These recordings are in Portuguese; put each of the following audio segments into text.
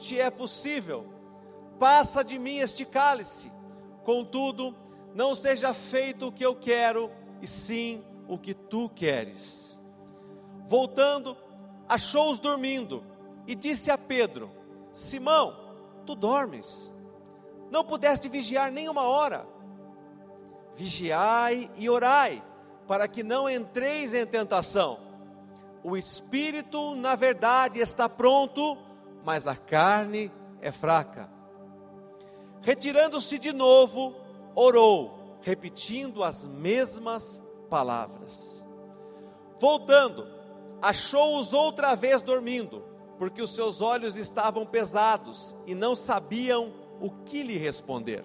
te é possível. Passa de mim este cálice. Contudo, não seja feito o que eu quero, e sim o que tu queres. Voltando, achou-os dormindo e disse a Pedro: Simão, tu dormes? Não pudeste vigiar nem uma hora? Vigiai e orai, para que não entreis em tentação. O espírito, na verdade, está pronto, mas a carne é fraca. Retirando-se de novo, orou, repetindo as mesmas palavras. Voltando, achou-os outra vez dormindo, porque os seus olhos estavam pesados e não sabiam o que lhe responder.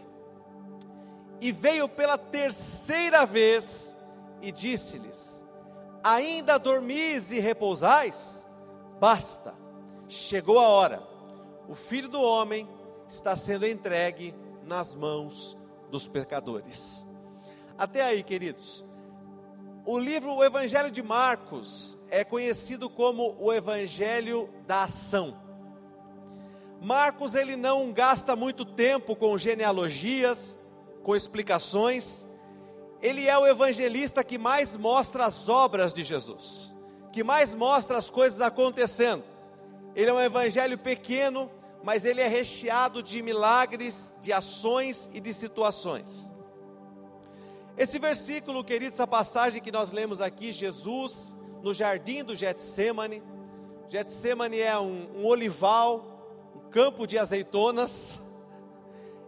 E veio pela terceira vez e disse-lhes: Ainda dormis e repousais? Basta, chegou a hora, o filho do homem está sendo entregue nas mãos dos pecadores. Até aí, queridos. O livro O Evangelho de Marcos é conhecido como o Evangelho da ação. Marcos ele não gasta muito tempo com genealogias, com explicações. Ele é o evangelista que mais mostra as obras de Jesus, que mais mostra as coisas acontecendo. Ele é um evangelho pequeno, mas ele é recheado de milagres, de ações e de situações. Esse versículo, queridos, essa passagem que nós lemos aqui, Jesus no jardim do Getsemane. Getsemane é um, um olival, um campo de azeitonas,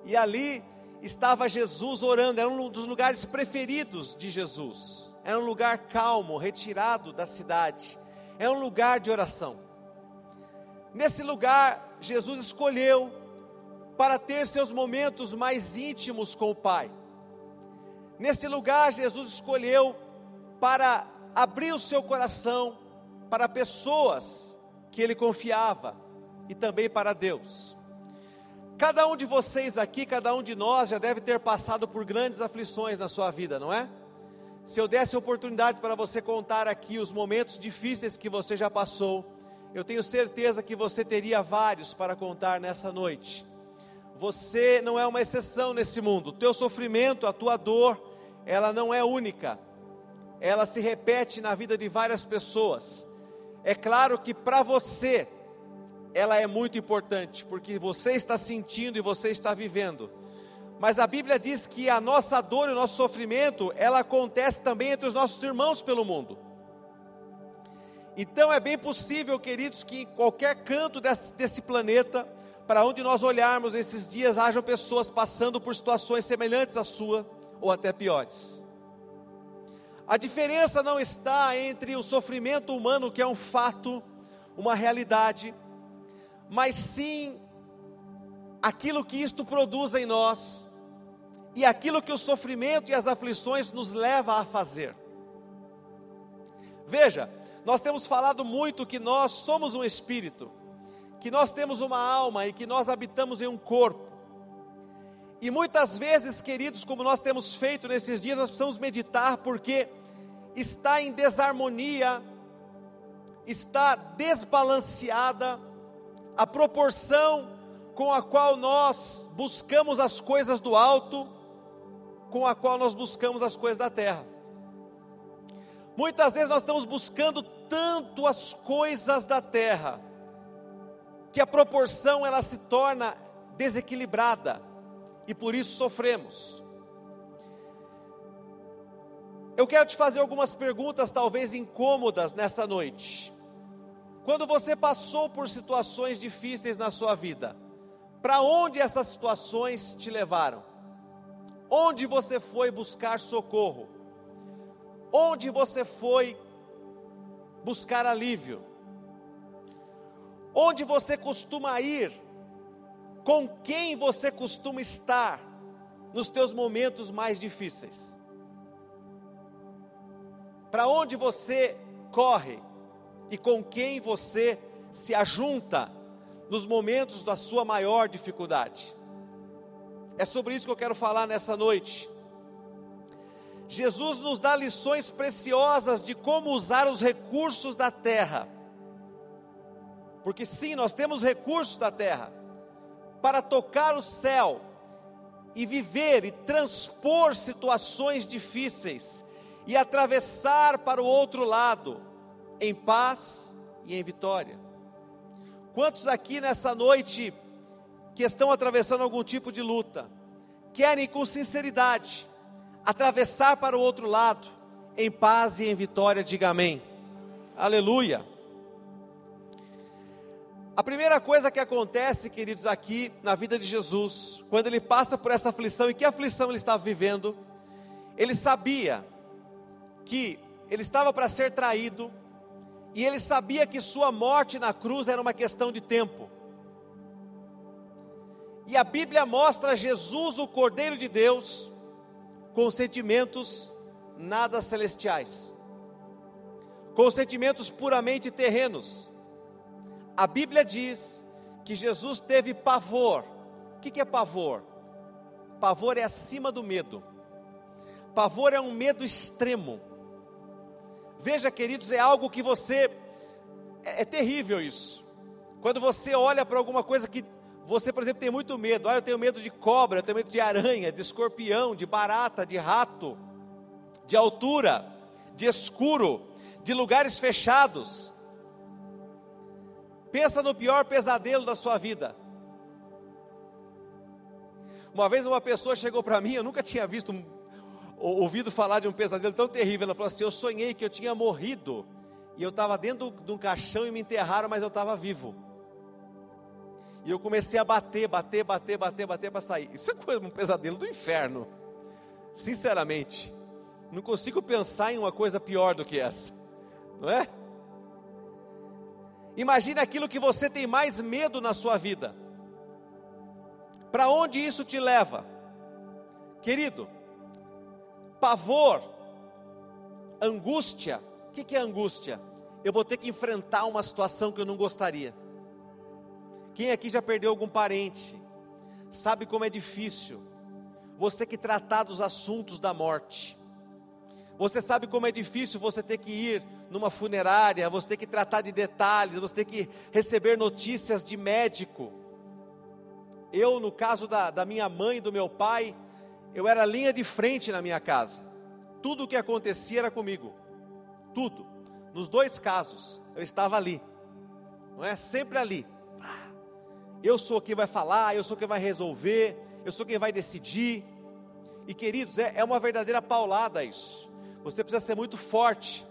e ali estava Jesus orando, era um dos lugares preferidos de Jesus. Era um lugar calmo, retirado da cidade. É um lugar de oração. Nesse lugar, Jesus escolheu para ter seus momentos mais íntimos com o Pai. Nesse lugar, Jesus escolheu para abrir o seu coração para pessoas que ele confiava e também para Deus. Cada um de vocês aqui, cada um de nós já deve ter passado por grandes aflições na sua vida, não é? Se eu desse a oportunidade para você contar aqui os momentos difíceis que você já passou, eu tenho certeza que você teria vários para contar nessa noite. Você não é uma exceção nesse mundo. O teu sofrimento, a tua dor, ela não é única. Ela se repete na vida de várias pessoas. É claro que para você ela é muito importante, porque você está sentindo e você está vivendo. Mas a Bíblia diz que a nossa dor e o nosso sofrimento, ela acontece também entre os nossos irmãos pelo mundo. Então é bem possível, queridos, que em qualquer canto desse, desse planeta, para onde nós olharmos esses dias, hajam pessoas passando por situações semelhantes à sua ou até piores. A diferença não está entre o sofrimento humano, que é um fato, uma realidade, mas sim aquilo que isto produz em nós e aquilo que o sofrimento e as aflições nos leva a fazer. Veja, nós temos falado muito que nós somos um espírito, que nós temos uma alma e que nós habitamos em um corpo. E muitas vezes, queridos, como nós temos feito nesses dias, nós precisamos meditar porque está em desarmonia, está desbalanceada a proporção com a qual nós buscamos as coisas do alto, com a qual nós buscamos as coisas da terra. Muitas vezes nós estamos buscando tanto as coisas da terra, que a proporção ela se torna desequilibrada e por isso sofremos. Eu quero te fazer algumas perguntas, talvez incômodas, nessa noite. Quando você passou por situações difíceis na sua vida, para onde essas situações te levaram? Onde você foi buscar socorro? Onde você foi buscar alívio? Onde você costuma ir com quem você costuma estar nos teus momentos mais difíceis? Para onde você corre e com quem você se ajunta nos momentos da sua maior dificuldade? É sobre isso que eu quero falar nessa noite. Jesus nos dá lições preciosas de como usar os recursos da terra porque sim, nós temos recursos da terra para tocar o céu e viver e transpor situações difíceis e atravessar para o outro lado em paz e em vitória. Quantos aqui nessa noite que estão atravessando algum tipo de luta, querem com sinceridade atravessar para o outro lado em paz e em vitória, diga amém. Aleluia. A primeira coisa que acontece, queridos, aqui na vida de Jesus, quando ele passa por essa aflição, e que aflição ele estava vivendo, ele sabia que ele estava para ser traído, e ele sabia que sua morte na cruz era uma questão de tempo. E a Bíblia mostra Jesus, o Cordeiro de Deus, com sentimentos nada celestiais, com sentimentos puramente terrenos. A Bíblia diz que Jesus teve pavor. O que é pavor? Pavor é acima do medo. Pavor é um medo extremo. Veja, queridos, é algo que você. É, é terrível isso. Quando você olha para alguma coisa que você, por exemplo, tem muito medo. Ah, eu tenho medo de cobra, eu tenho medo de aranha, de escorpião, de barata, de rato, de altura, de escuro, de lugares fechados. Pensa no pior pesadelo da sua vida. Uma vez uma pessoa chegou para mim, eu nunca tinha visto ouvido falar de um pesadelo tão terrível. Ela falou assim: Eu sonhei que eu tinha morrido e eu estava dentro de um caixão e me enterraram, mas eu estava vivo. E eu comecei a bater, bater, bater, bater, bater para sair. Isso é coisa, um pesadelo do inferno. Sinceramente, não consigo pensar em uma coisa pior do que essa, não é? Imagine aquilo que você tem mais medo na sua vida. Para onde isso te leva? Querido, pavor, angústia. O que é angústia? Eu vou ter que enfrentar uma situação que eu não gostaria. Quem aqui já perdeu algum parente? Sabe como é difícil. Você que tratar dos assuntos da morte. Você sabe como é difícil você ter que ir numa funerária, você ter que tratar de detalhes, você ter que receber notícias de médico. Eu, no caso da, da minha mãe e do meu pai, eu era linha de frente na minha casa. Tudo o que acontecia era comigo. Tudo. Nos dois casos, eu estava ali. Não é? Sempre ali. Eu sou quem vai falar, eu sou quem vai resolver, eu sou quem vai decidir. E queridos, é, é uma verdadeira paulada isso. Você precisa ser muito forte.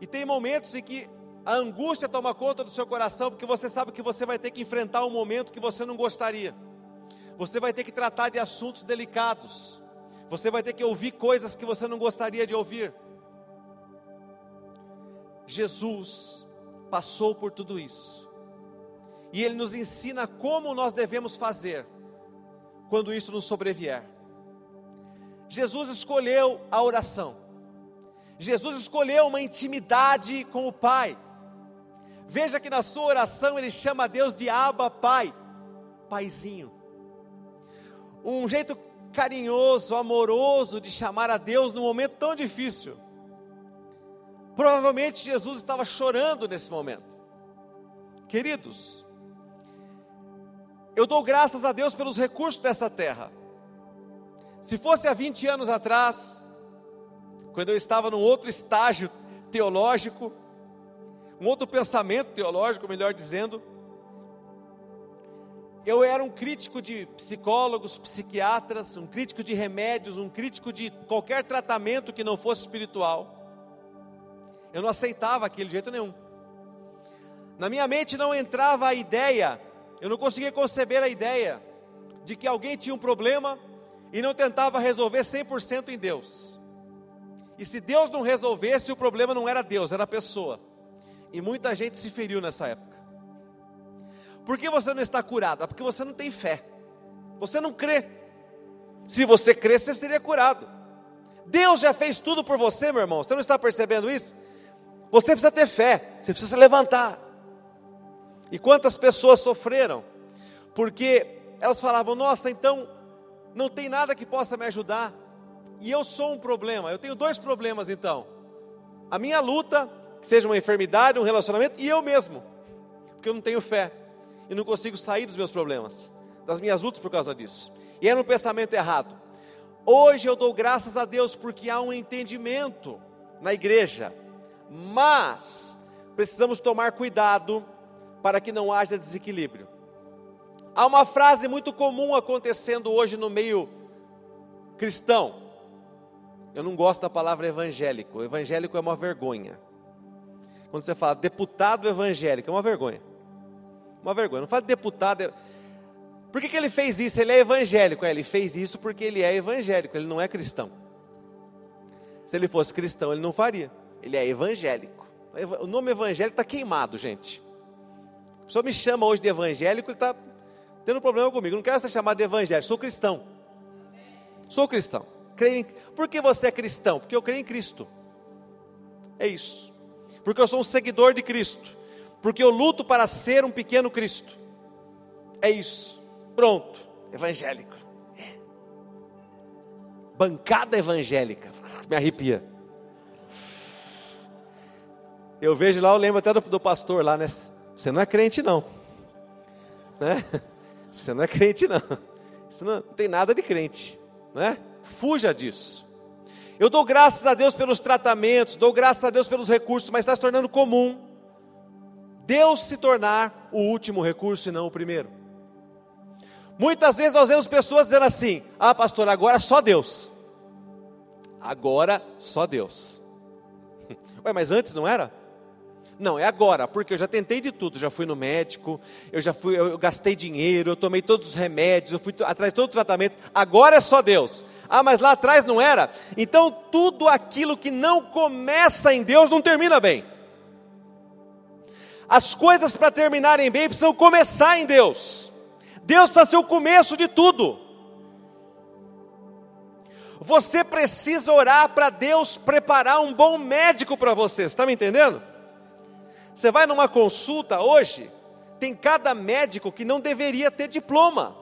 E tem momentos em que a angústia toma conta do seu coração, porque você sabe que você vai ter que enfrentar um momento que você não gostaria. Você vai ter que tratar de assuntos delicados. Você vai ter que ouvir coisas que você não gostaria de ouvir. Jesus passou por tudo isso. E ele nos ensina como nós devemos fazer quando isso nos sobrevier. Jesus escolheu a oração. Jesus escolheu uma intimidade com o Pai. Veja que na sua oração ele chama Deus de Abba Pai, Paizinho um jeito carinhoso, amoroso de chamar a Deus num momento tão difícil. Provavelmente Jesus estava chorando nesse momento. Queridos, eu dou graças a Deus pelos recursos dessa terra. Se fosse há 20 anos atrás, quando eu estava num outro estágio teológico, um outro pensamento teológico, melhor dizendo, eu era um crítico de psicólogos, psiquiatras, um crítico de remédios, um crítico de qualquer tratamento que não fosse espiritual. Eu não aceitava aquele de jeito nenhum. Na minha mente não entrava a ideia, eu não conseguia conceber a ideia de que alguém tinha um problema e não tentava resolver 100% em Deus. E se Deus não resolvesse, o problema não era Deus, era a pessoa. E muita gente se feriu nessa época. Por que você não está curado? É porque você não tem fé. Você não crê. Se você crê, você seria curado. Deus já fez tudo por você, meu irmão. Você não está percebendo isso? Você precisa ter fé. Você precisa se levantar. E quantas pessoas sofreram? Porque elas falavam: Nossa, então não tem nada que possa me ajudar. E eu sou um problema. Eu tenho dois problemas então. A minha luta, que seja uma enfermidade, um relacionamento, e eu mesmo. porque eu não tenho fé e não consigo sair dos meus problemas, das minhas lutas por causa disso. E era um pensamento errado. Hoje eu dou graças a Deus porque há um entendimento na igreja, mas precisamos tomar cuidado para que não haja desequilíbrio. Há uma frase muito comum acontecendo hoje no meio cristão. Eu não gosto da palavra evangélico. Evangélico é uma vergonha. Quando você fala deputado evangélico, é uma vergonha. Uma vergonha. Não fala deputado. Por que, que ele fez isso? Ele é evangélico. É, ele fez isso porque ele é evangélico, ele não é cristão. Se ele fosse cristão, ele não faria. Ele é evangélico. O nome evangélico está queimado, gente. A pessoa me chama hoje de evangélico e está tendo problema comigo. Não quero ser chamado de evangélico, sou cristão. Sou cristão. Creio em... Por que você é cristão? Porque eu creio em Cristo. É isso. Porque eu sou um seguidor de Cristo. Porque eu luto para ser um pequeno Cristo. É isso. Pronto. Evangélico. É. Bancada evangélica. Me arrepia. Eu vejo lá, eu lembro até do, do pastor lá, né? Você não é crente, não. Né? Você não é crente, não. Não, não tem nada de crente. Né? Fuja disso. Eu dou graças a Deus pelos tratamentos, dou graças a Deus pelos recursos, mas está se tornando comum Deus se tornar o último recurso e não o primeiro. Muitas vezes nós vemos pessoas dizendo assim: Ah, pastor, agora só Deus. Agora só Deus. Ué, mas antes não era? Não, é agora, porque eu já tentei de tudo, já fui no médico, eu já fui, eu gastei dinheiro, eu tomei todos os remédios, eu fui atrás de todo o tratamento, agora é só Deus. Ah, mas lá atrás não era? Então tudo aquilo que não começa em Deus não termina bem. As coisas para terminarem bem precisam começar em Deus. Deus precisa ser o começo de tudo. Você precisa orar para Deus preparar um bom médico para você, está me entendendo? Você vai numa consulta hoje, tem cada médico que não deveria ter diploma.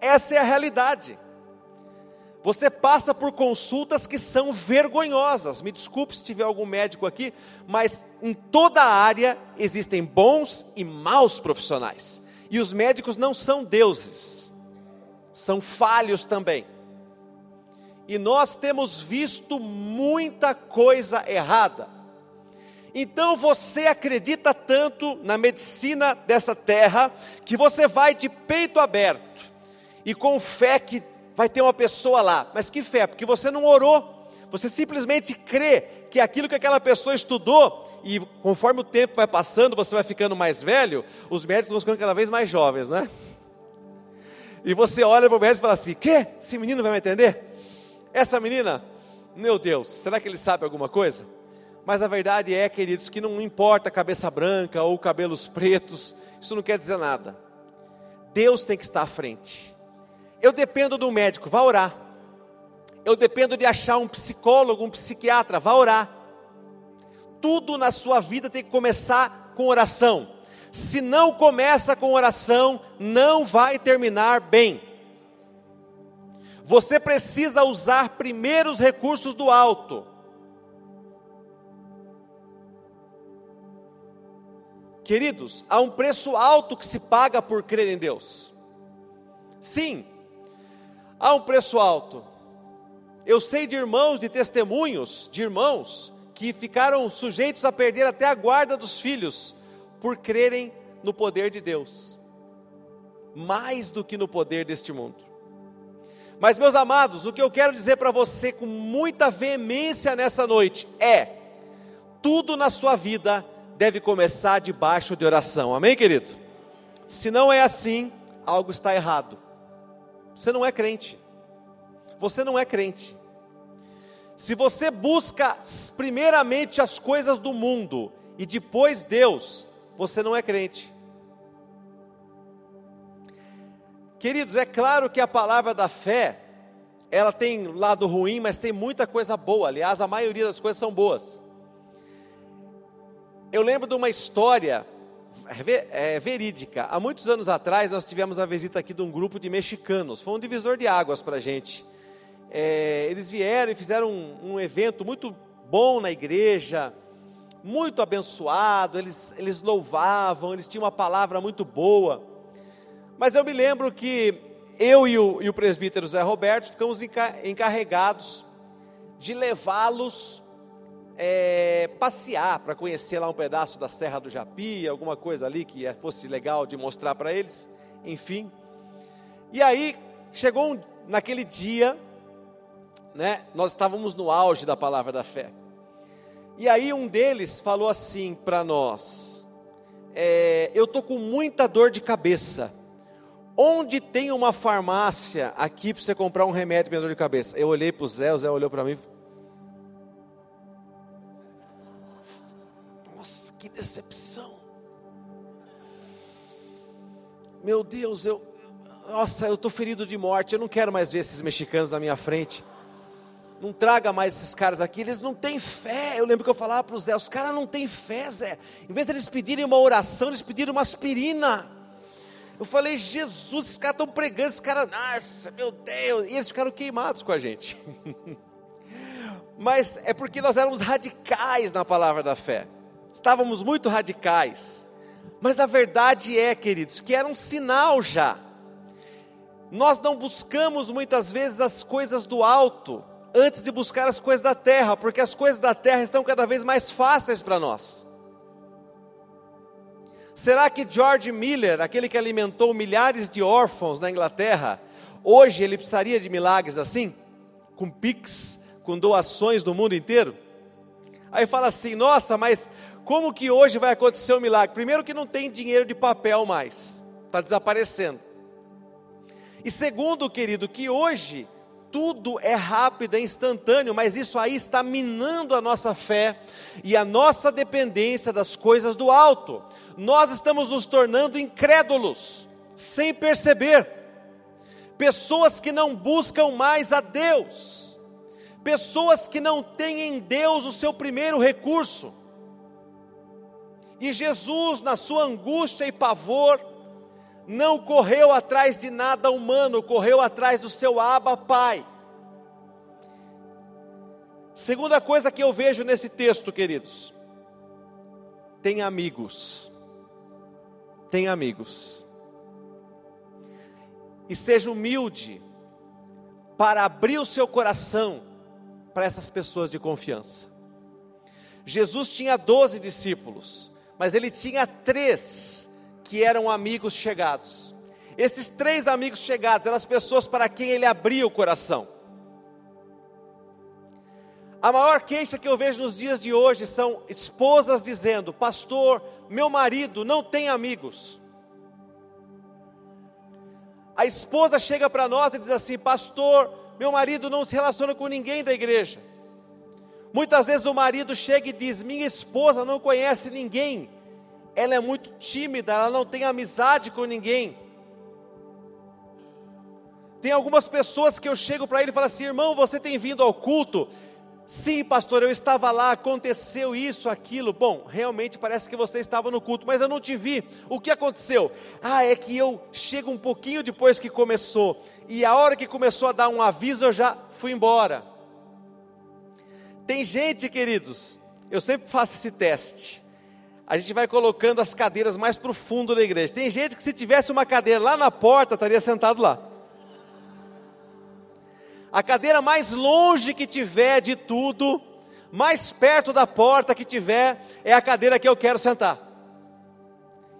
Essa é a realidade. Você passa por consultas que são vergonhosas. Me desculpe se tiver algum médico aqui, mas em toda a área existem bons e maus profissionais. E os médicos não são deuses, são falhos também. E nós temos visto muita coisa errada. Então você acredita tanto na medicina dessa terra que você vai de peito aberto e com fé que vai ter uma pessoa lá. Mas que fé? Porque você não orou. Você simplesmente crê que aquilo que aquela pessoa estudou, e conforme o tempo vai passando, você vai ficando mais velho, os médicos vão ficando cada vez mais jovens, né? E você olha para o médico e fala assim: que? Esse menino vai me entender? Essa menina, meu Deus, será que ele sabe alguma coisa? Mas a verdade é, queridos, que não importa cabeça branca ou cabelos pretos, isso não quer dizer nada. Deus tem que estar à frente. Eu dependo do médico, vá orar. Eu dependo de achar um psicólogo, um psiquiatra, vá orar. Tudo na sua vida tem que começar com oração. Se não começa com oração, não vai terminar bem. Você precisa usar primeiro os recursos do alto. Queridos, há um preço alto que se paga por crer em Deus. Sim, há um preço alto. Eu sei de irmãos, de testemunhos de irmãos que ficaram sujeitos a perder até a guarda dos filhos por crerem no poder de Deus, mais do que no poder deste mundo. Mas, meus amados, o que eu quero dizer para você com muita veemência nessa noite é: tudo na sua vida deve começar debaixo de oração. Amém, querido? Se não é assim, algo está errado. Você não é crente. Você não é crente. Se você busca primeiramente as coisas do mundo e depois Deus, você não é crente. Queridos, é claro que a palavra da fé, ela tem lado ruim, mas tem muita coisa boa. Aliás, a maioria das coisas são boas. Eu lembro de uma história é, verídica. Há muitos anos atrás, nós tivemos a visita aqui de um grupo de mexicanos. Foi um divisor de águas para a gente. É, eles vieram e fizeram um, um, evento muito bom na igreja, muito abençoado, eles, eles louvavam, eles tinham uma palavra muito boa. Mas eu me lembro que eu e o, e o presbítero Zé Roberto ficamos encarregados de levá-los é, passear para conhecer lá um pedaço da Serra do Japi, alguma coisa ali que é, fosse legal de mostrar para eles, enfim. E aí chegou um, naquele dia, né? Nós estávamos no auge da palavra da fé. E aí um deles falou assim para nós: é, eu tô com muita dor de cabeça. Onde tem uma farmácia aqui para você comprar um remédio para dor de cabeça? Eu olhei para o Zé, o Zé olhou para mim. Que decepção. Meu Deus, eu, nossa, eu estou ferido de morte. Eu não quero mais ver esses mexicanos na minha frente. Não traga mais esses caras aqui, eles não têm fé. Eu lembro que eu falava para o Zé: os caras não têm fé, Zé. Em vez de eles pedirem uma oração, eles pediram uma aspirina. Eu falei, Jesus, esses caras estão pregando, esses caras, nossa, meu Deus, e eles ficaram queimados com a gente. Mas é porque nós éramos radicais na palavra da fé, estávamos muito radicais. Mas a verdade é, queridos, que era um sinal já. Nós não buscamos muitas vezes as coisas do alto antes de buscar as coisas da terra, porque as coisas da terra estão cada vez mais fáceis para nós. Será que George Miller, aquele que alimentou milhares de órfãos na Inglaterra, hoje ele precisaria de milagres assim? Com pics, com doações do mundo inteiro? Aí fala assim: nossa, mas como que hoje vai acontecer um milagre? Primeiro, que não tem dinheiro de papel mais, está desaparecendo. E segundo, querido, que hoje tudo é rápido, é instantâneo, mas isso aí está minando a nossa fé e a nossa dependência das coisas do alto. Nós estamos nos tornando incrédulos, sem perceber. Pessoas que não buscam mais a Deus, pessoas que não têm em Deus o seu primeiro recurso. E Jesus, na sua angústia e pavor, não correu atrás de nada humano, correu atrás do seu Abba Pai. Segunda coisa que eu vejo nesse texto, queridos, tem amigos. Tem amigos. E seja humilde para abrir o seu coração para essas pessoas de confiança. Jesus tinha doze discípulos, mas ele tinha três que eram amigos chegados. Esses três amigos chegados eram as pessoas para quem ele abria o coração. A maior queixa que eu vejo nos dias de hoje são esposas dizendo: Pastor, meu marido não tem amigos. A esposa chega para nós e diz assim: Pastor, meu marido não se relaciona com ninguém da igreja. Muitas vezes o marido chega e diz: Minha esposa não conhece ninguém ela é muito tímida, ela não tem amizade com ninguém. Tem algumas pessoas que eu chego para ele e falo assim: irmão, você tem vindo ao culto? Sim, pastor, eu estava lá, aconteceu isso, aquilo. Bom, realmente parece que você estava no culto, mas eu não te vi. O que aconteceu? Ah, é que eu chego um pouquinho depois que começou, e a hora que começou a dar um aviso, eu já fui embora. Tem gente, queridos, eu sempre faço esse teste a gente vai colocando as cadeiras mais para o fundo da igreja. Tem gente que se tivesse uma cadeira lá na porta, estaria sentado lá. A cadeira mais longe que tiver de tudo, mais perto da porta que tiver, é a cadeira que eu quero sentar.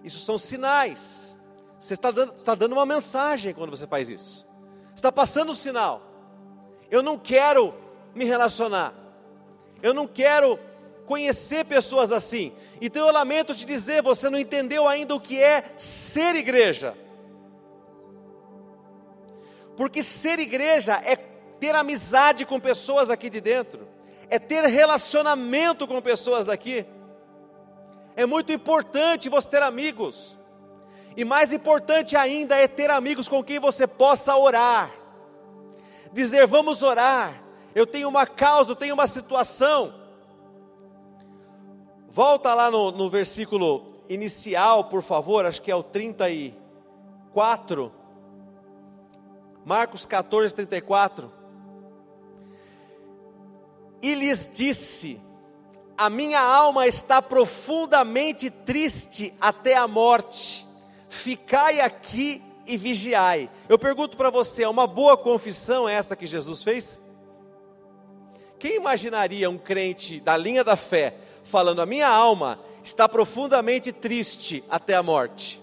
Isso são sinais. Você está dando, está dando uma mensagem quando você faz isso. Está passando um sinal. Eu não quero me relacionar. Eu não quero conhecer pessoas assim. Então eu lamento te dizer, você não entendeu ainda o que é ser igreja. Porque ser igreja é ter amizade com pessoas aqui de dentro, é ter relacionamento com pessoas daqui. É muito importante você ter amigos. E mais importante ainda é ter amigos com quem você possa orar. Dizer, vamos orar. Eu tenho uma causa, eu tenho uma situação. Volta lá no, no versículo inicial, por favor, acho que é o 34. Marcos 14, 34. E lhes disse: a minha alma está profundamente triste até a morte. Ficai aqui e vigiai. Eu pergunto para você, é uma boa confissão essa que Jesus fez? Quem imaginaria um crente da linha da fé falando: A minha alma está profundamente triste até a morte?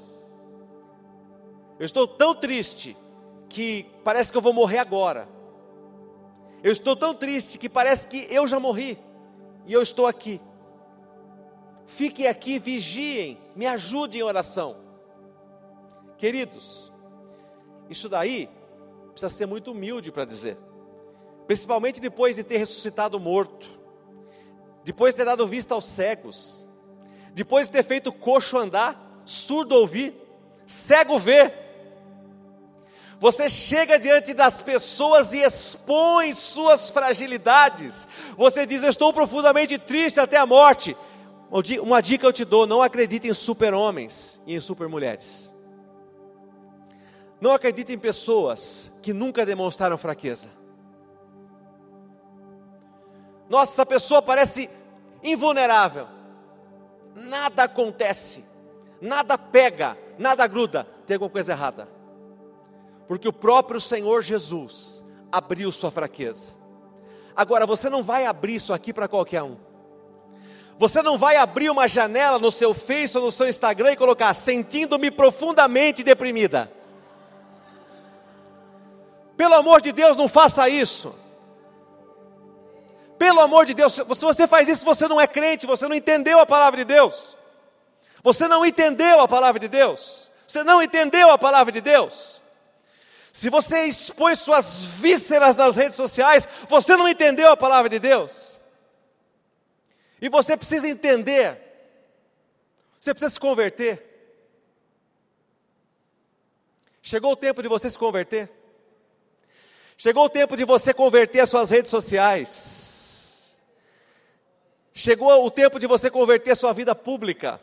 Eu estou tão triste que parece que eu vou morrer agora. Eu estou tão triste que parece que eu já morri e eu estou aqui. Fiquem aqui, vigiem, me ajudem em oração. Queridos, isso daí precisa ser muito humilde para dizer, principalmente depois de ter ressuscitado morto, depois de ter dado vista aos cegos, depois de ter feito coxo andar, surdo ouvir, cego ver. Você chega diante das pessoas e expõe suas fragilidades. Você diz: estou profundamente triste até a morte. Uma dica eu te dou: não acredite em super-homens e em super-mulheres. Não acredite em pessoas que nunca demonstraram fraqueza. Nossa, essa pessoa parece invulnerável. Nada acontece, nada pega, nada gruda. Tem alguma coisa errada porque o próprio Senhor Jesus abriu sua fraqueza. Agora, você não vai abrir isso aqui para qualquer um. Você não vai abrir uma janela no seu Face ou no seu Instagram e colocar sentindo-me profundamente deprimida. Pelo amor de Deus, não faça isso. Pelo amor de Deus, se você faz isso, você não é crente, você não entendeu a palavra de Deus. Você não entendeu a palavra de Deus. Você não entendeu a palavra de Deus. Se você expõe suas vísceras nas redes sociais, você não entendeu a palavra de Deus. E você precisa entender. Você precisa se converter. Chegou o tempo de você se converter. Chegou o tempo de você converter as suas redes sociais. Chegou o tempo de você converter sua vida pública.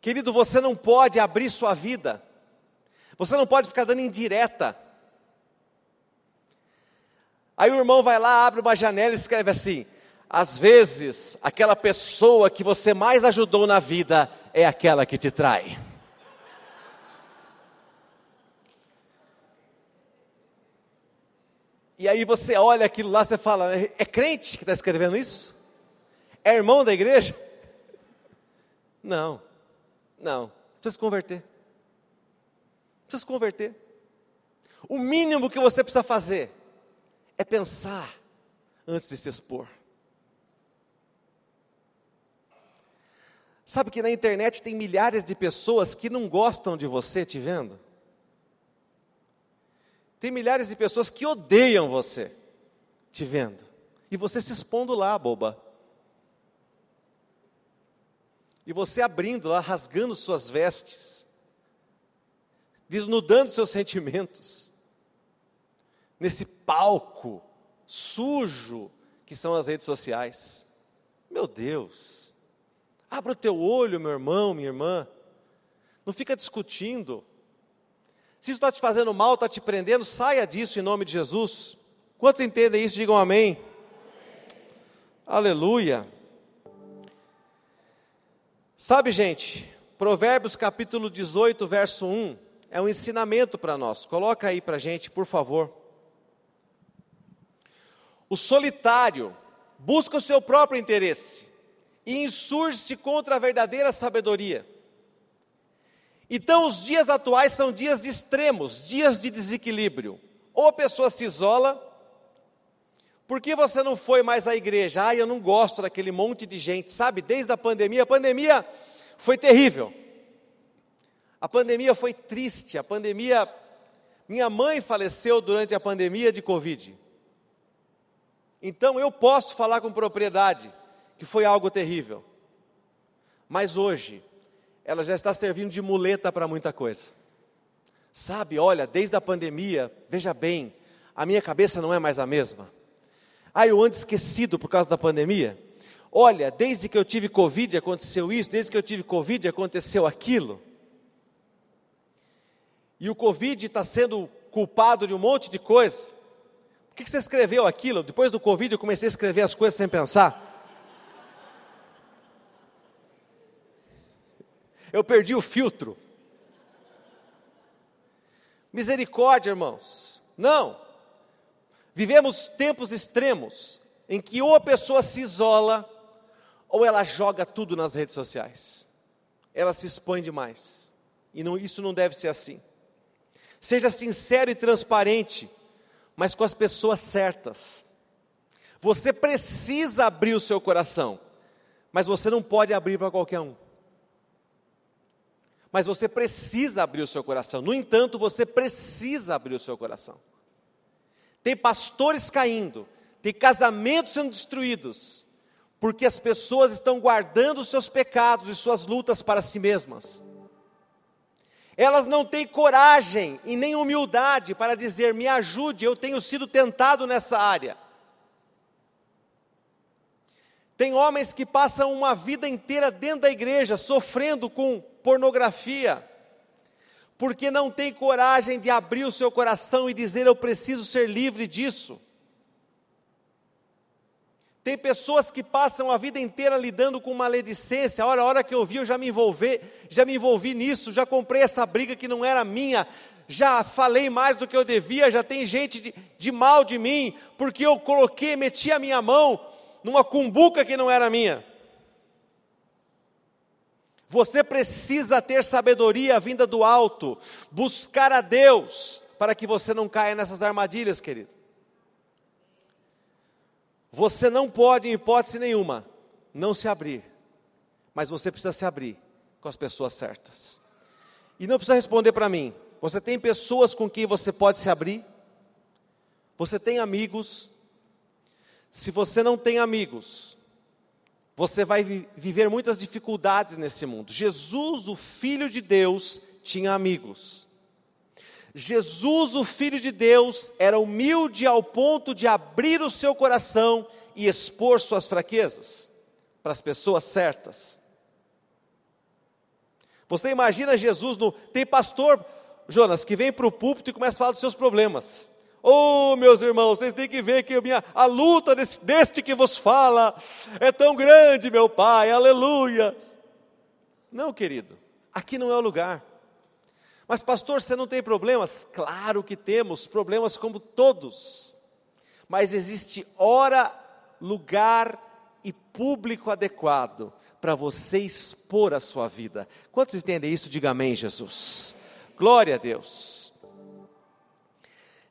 Querido, você não pode abrir sua vida você não pode ficar dando indireta. Aí o irmão vai lá, abre uma janela e escreve assim: às vezes, aquela pessoa que você mais ajudou na vida é aquela que te trai. E aí você olha aquilo lá, você fala: é, é crente que está escrevendo isso? É irmão da igreja? Não, não, precisa se converter precisa se converter. O mínimo que você precisa fazer é pensar antes de se expor. Sabe que na internet tem milhares de pessoas que não gostam de você te vendo? Tem milhares de pessoas que odeiam você te vendo. E você se expondo lá, boba. E você abrindo lá, rasgando suas vestes desnudando seus sentimentos, nesse palco sujo que são as redes sociais. Meu Deus, abra o teu olho, meu irmão, minha irmã, não fica discutindo. Se isso está te fazendo mal, está te prendendo, saia disso em nome de Jesus. Quantos entendem isso? Digam amém. amém. Aleluia. Sabe, gente, Provérbios capítulo 18, verso 1 é um ensinamento para nós. Coloca aí para a gente, por favor. O solitário busca o seu próprio interesse e insurge-se contra a verdadeira sabedoria. Então, os dias atuais são dias de extremos, dias de desequilíbrio. Ou a pessoa se isola, por que você não foi mais à igreja? Ah, eu não gosto daquele monte de gente, sabe? Desde a pandemia, a pandemia foi terrível. A pandemia foi triste, a pandemia. Minha mãe faleceu durante a pandemia de Covid. Então eu posso falar com propriedade que foi algo terrível. Mas hoje, ela já está servindo de muleta para muita coisa. Sabe, olha, desde a pandemia, veja bem, a minha cabeça não é mais a mesma. Ah, eu ando esquecido por causa da pandemia. Olha, desde que eu tive Covid aconteceu isso, desde que eu tive Covid aconteceu aquilo. E o Covid está sendo culpado de um monte de coisa. Por que você escreveu aquilo? Depois do Covid eu comecei a escrever as coisas sem pensar. Eu perdi o filtro. Misericórdia, irmãos. Não. Vivemos tempos extremos em que ou a pessoa se isola ou ela joga tudo nas redes sociais. Ela se expõe demais. E não, isso não deve ser assim. Seja sincero e transparente, mas com as pessoas certas. Você precisa abrir o seu coração, mas você não pode abrir para qualquer um. Mas você precisa abrir o seu coração. No entanto, você precisa abrir o seu coração. Tem pastores caindo, tem casamentos sendo destruídos, porque as pessoas estão guardando os seus pecados e suas lutas para si mesmas. Elas não têm coragem e nem humildade para dizer: me ajude, eu tenho sido tentado nessa área. Tem homens que passam uma vida inteira dentro da igreja sofrendo com pornografia, porque não tem coragem de abrir o seu coração e dizer: Eu preciso ser livre disso. Tem pessoas que passam a vida inteira lidando com maledicência. Olha, a hora que eu vi, eu já me envolvi, já me envolvi nisso, já comprei essa briga que não era minha, já falei mais do que eu devia, já tem gente de, de mal de mim, porque eu coloquei, meti a minha mão numa cumbuca que não era minha. Você precisa ter sabedoria vinda do alto, buscar a Deus, para que você não caia nessas armadilhas, querido. Você não pode, em hipótese nenhuma, não se abrir, mas você precisa se abrir com as pessoas certas. E não precisa responder para mim. Você tem pessoas com quem você pode se abrir? Você tem amigos? Se você não tem amigos, você vai vi viver muitas dificuldades nesse mundo. Jesus, o Filho de Deus, tinha amigos. Jesus, o Filho de Deus, era humilde ao ponto de abrir o seu coração e expor suas fraquezas para as pessoas certas. Você imagina Jesus no. Tem pastor, Jonas, que vem para o púlpito e começa a falar dos seus problemas. Oh, meus irmãos, vocês têm que ver que a, minha, a luta desse, deste que vos fala é tão grande, meu Pai, aleluia. Não, querido, aqui não é o lugar. Mas, pastor, você não tem problemas? Claro que temos, problemas como todos. Mas existe hora, lugar e público adequado para você expor a sua vida. Quantos entendem isso? Diga amém, Jesus. Glória a Deus.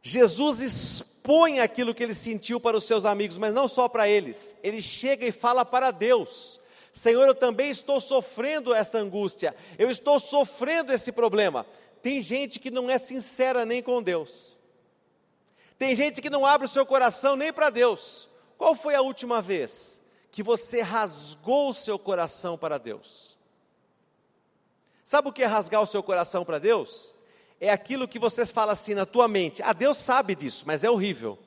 Jesus expõe aquilo que ele sentiu para os seus amigos, mas não só para eles. Ele chega e fala para Deus: Senhor, eu também estou sofrendo esta angústia, eu estou sofrendo esse problema. Tem gente que não é sincera nem com Deus. Tem gente que não abre o seu coração nem para Deus. Qual foi a última vez que você rasgou o seu coração para Deus? Sabe o que é rasgar o seu coração para Deus? É aquilo que você fala assim na tua mente. Ah, Deus sabe disso, mas é horrível.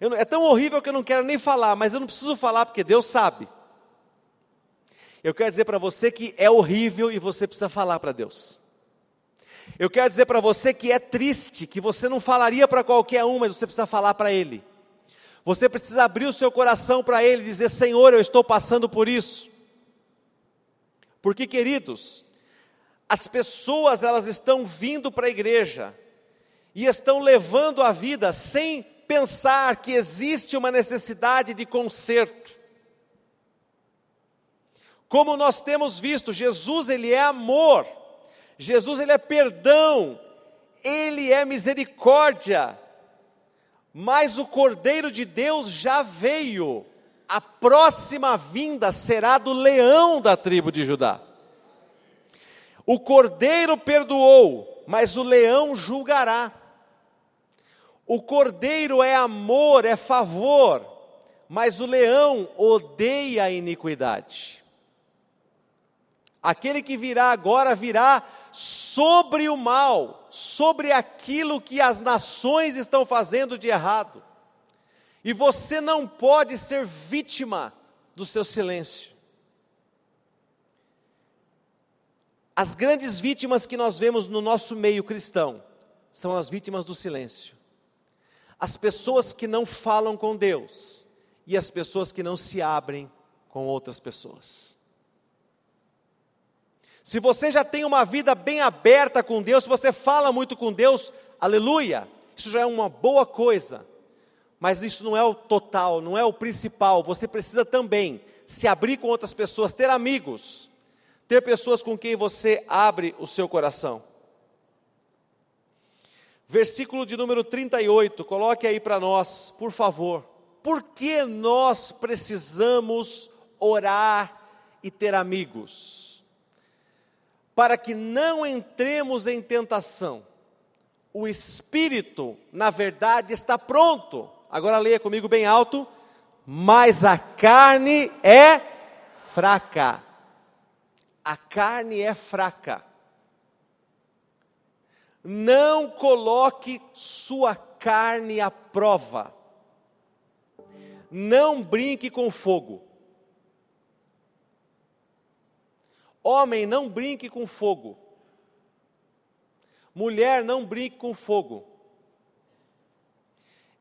Eu, é tão horrível que eu não quero nem falar, mas eu não preciso falar porque Deus sabe. Eu quero dizer para você que é horrível e você precisa falar para Deus. Eu quero dizer para você que é triste, que você não falaria para qualquer um, mas você precisa falar para Ele. Você precisa abrir o seu coração para Ele e dizer: Senhor, eu estou passando por isso. Porque, queridos, as pessoas elas estão vindo para a igreja e estão levando a vida sem pensar que existe uma necessidade de conserto. Como nós temos visto, Jesus ele é amor, Jesus ele é perdão, ele é misericórdia. Mas o Cordeiro de Deus já veio. A próxima vinda será do leão da tribo de Judá. O cordeiro perdoou, mas o leão julgará. O cordeiro é amor, é favor, mas o leão odeia a iniquidade. Aquele que virá agora virá sobre o mal, sobre aquilo que as nações estão fazendo de errado. E você não pode ser vítima do seu silêncio. As grandes vítimas que nós vemos no nosso meio cristão são as vítimas do silêncio. as pessoas que não falam com Deus e as pessoas que não se abrem com outras pessoas. Se você já tem uma vida bem aberta com Deus, se você fala muito com Deus, aleluia, isso já é uma boa coisa. Mas isso não é o total, não é o principal. Você precisa também se abrir com outras pessoas, ter amigos, ter pessoas com quem você abre o seu coração. Versículo de número 38, coloque aí para nós, por favor. Por que nós precisamos orar e ter amigos? para que não entremos em tentação. O espírito, na verdade, está pronto. Agora leia comigo bem alto. Mas a carne é fraca. A carne é fraca. Não coloque sua carne à prova. Não brinque com fogo. Homem, não brinque com fogo. Mulher, não brinque com fogo.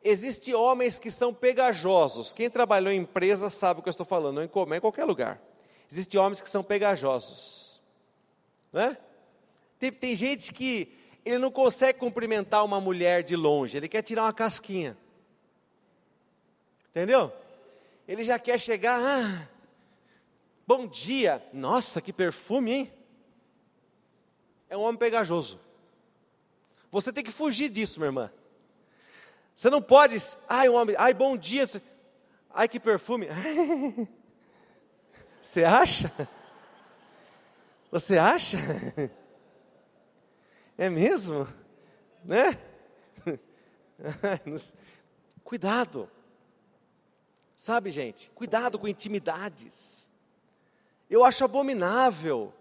Existem homens que são pegajosos. Quem trabalhou em empresa sabe o que eu estou falando, não em, em qualquer lugar. Existem homens que são pegajosos. Né? Tem, tem gente que ele não consegue cumprimentar uma mulher de longe, ele quer tirar uma casquinha. Entendeu? Ele já quer chegar, ah, Bom dia. Nossa, que perfume, hein? É um homem pegajoso. Você tem que fugir disso, minha irmã. Você não pode, ai, um homem, ai, bom dia. Ai, que perfume. Você acha? Você acha? É mesmo? Né? Cuidado. Sabe, gente? Cuidado com intimidades. Eu acho abominável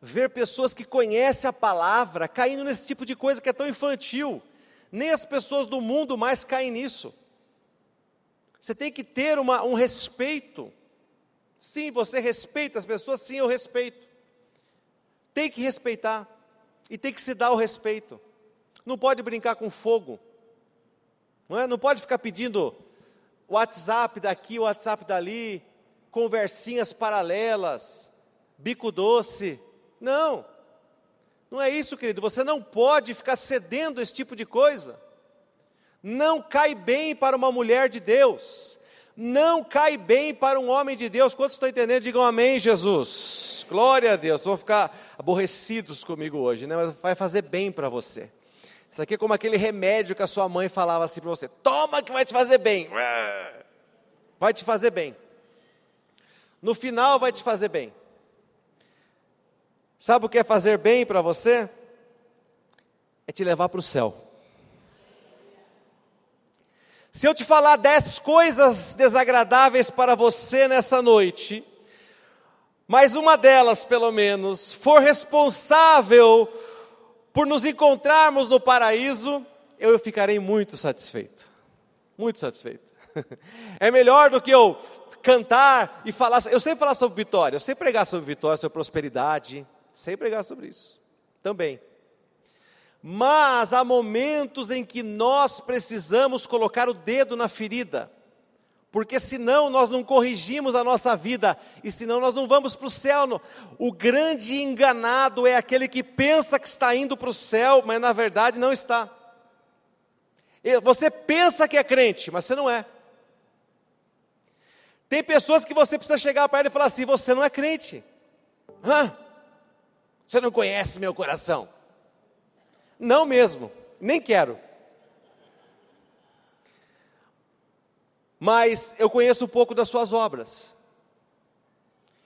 ver pessoas que conhecem a palavra caindo nesse tipo de coisa que é tão infantil. Nem as pessoas do mundo mais caem nisso. Você tem que ter uma, um respeito. Sim, você respeita as pessoas, sim, eu respeito. Tem que respeitar. E tem que se dar o respeito. Não pode brincar com fogo. Não, é? não pode ficar pedindo WhatsApp daqui, WhatsApp dali, conversinhas paralelas, bico doce. Não, não é isso, querido. Você não pode ficar cedendo esse tipo de coisa. Não cai bem para uma mulher de Deus. Não cai bem para um homem de Deus. Quantos estão entendendo? Digam amém, Jesus. Glória a Deus. Vão ficar aborrecidos comigo hoje, né? Mas vai fazer bem para você. Isso aqui é como aquele remédio que a sua mãe falava assim para você: toma que vai te fazer bem. Vai te fazer bem no final vai te fazer bem. Sabe o que é fazer bem para você? É te levar para o céu. Se eu te falar dez coisas desagradáveis para você nessa noite, mas uma delas, pelo menos, for responsável por nos encontrarmos no paraíso, eu ficarei muito satisfeito. Muito satisfeito. É melhor do que eu cantar e falar. Eu sei falar sobre vitória, eu sei pregar sobre vitória, sobre prosperidade, sei pregar sobre isso também. Mas há momentos em que nós precisamos colocar o dedo na ferida, porque senão nós não corrigimos a nossa vida, e senão nós não vamos para o céu. O grande enganado é aquele que pensa que está indo para o céu, mas na verdade não está. Você pensa que é crente, mas você não é. Tem pessoas que você precisa chegar para ele e falar assim: você não é crente. Hã? Você não conhece meu coração. Não mesmo, nem quero. Mas eu conheço um pouco das suas obras.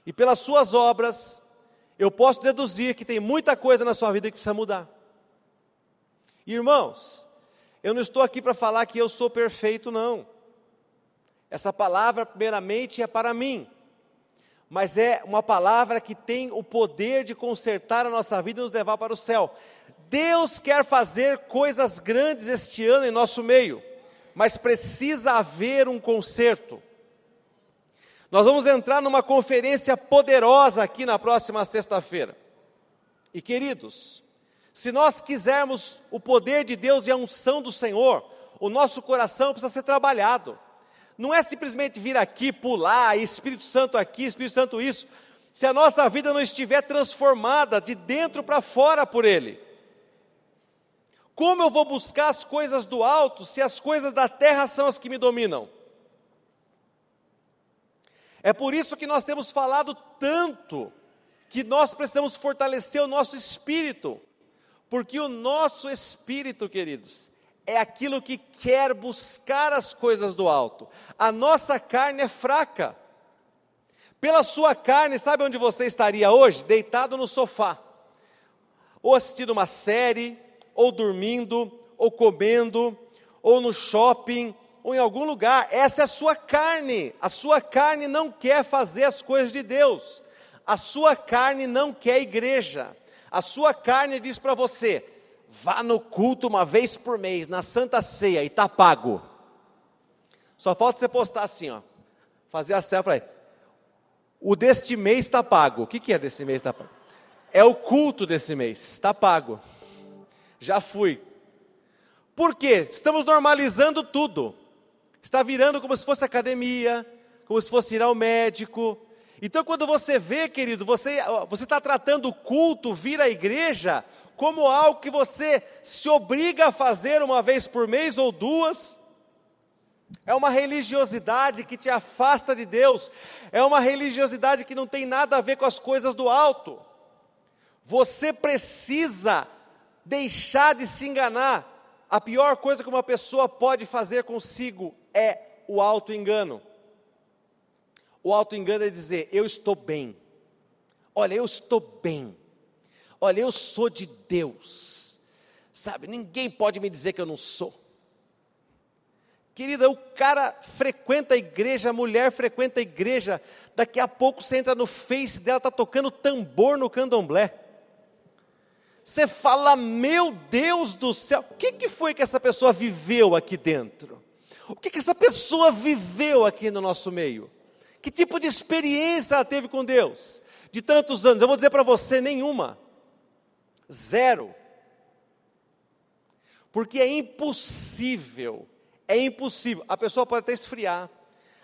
E pelas suas obras, eu posso deduzir que tem muita coisa na sua vida que precisa mudar. Irmãos, eu não estou aqui para falar que eu sou perfeito, não. Essa palavra, primeiramente, é para mim, mas é uma palavra que tem o poder de consertar a nossa vida e nos levar para o céu. Deus quer fazer coisas grandes este ano em nosso meio, mas precisa haver um conserto. Nós vamos entrar numa conferência poderosa aqui na próxima sexta-feira. E queridos, se nós quisermos o poder de Deus e a unção do Senhor, o nosso coração precisa ser trabalhado. Não é simplesmente vir aqui, pular, Espírito Santo aqui, Espírito Santo isso. Se a nossa vida não estiver transformada de dentro para fora por Ele. Como eu vou buscar as coisas do alto se as coisas da terra são as que me dominam? É por isso que nós temos falado tanto que nós precisamos fortalecer o nosso espírito, porque o nosso espírito, queridos, é aquilo que quer buscar as coisas do alto. A nossa carne é fraca. Pela sua carne, sabe onde você estaria hoje? Deitado no sofá, ou assistindo uma série, ou dormindo, ou comendo, ou no shopping, ou em algum lugar. Essa é a sua carne. A sua carne não quer fazer as coisas de Deus. A sua carne não quer igreja. A sua carne diz para você: vá no culto uma vez por mês, na Santa Ceia, e está pago. Só falta você postar assim, ó. Fazer a selfie. O deste mês está pago. O que, que é desse mês está pago? É o culto desse mês, está pago. Já fui. Por quê? Estamos normalizando tudo está virando como se fosse academia, como se fosse ir ao médico. Então, quando você vê, querido, você está tratando o culto, vir à igreja, como algo que você se obriga a fazer uma vez por mês ou duas. É uma religiosidade que te afasta de Deus, é uma religiosidade que não tem nada a ver com as coisas do alto. Você precisa deixar de se enganar. A pior coisa que uma pessoa pode fazer consigo é o auto-engano. O auto-engano é dizer: eu estou bem. Olha, eu estou bem. Olha, eu sou de Deus. Sabe, ninguém pode me dizer que eu não sou. Querida, o cara frequenta a igreja, a mulher frequenta a igreja, daqui a pouco você entra no Face dela, está tocando tambor no candomblé. Você fala, meu Deus do céu, o que, que foi que essa pessoa viveu aqui dentro? O que, que essa pessoa viveu aqui no nosso meio? Que tipo de experiência ela teve com Deus? De tantos anos, eu vou dizer para você: nenhuma. Zero. Porque é impossível, é impossível. A pessoa pode até esfriar,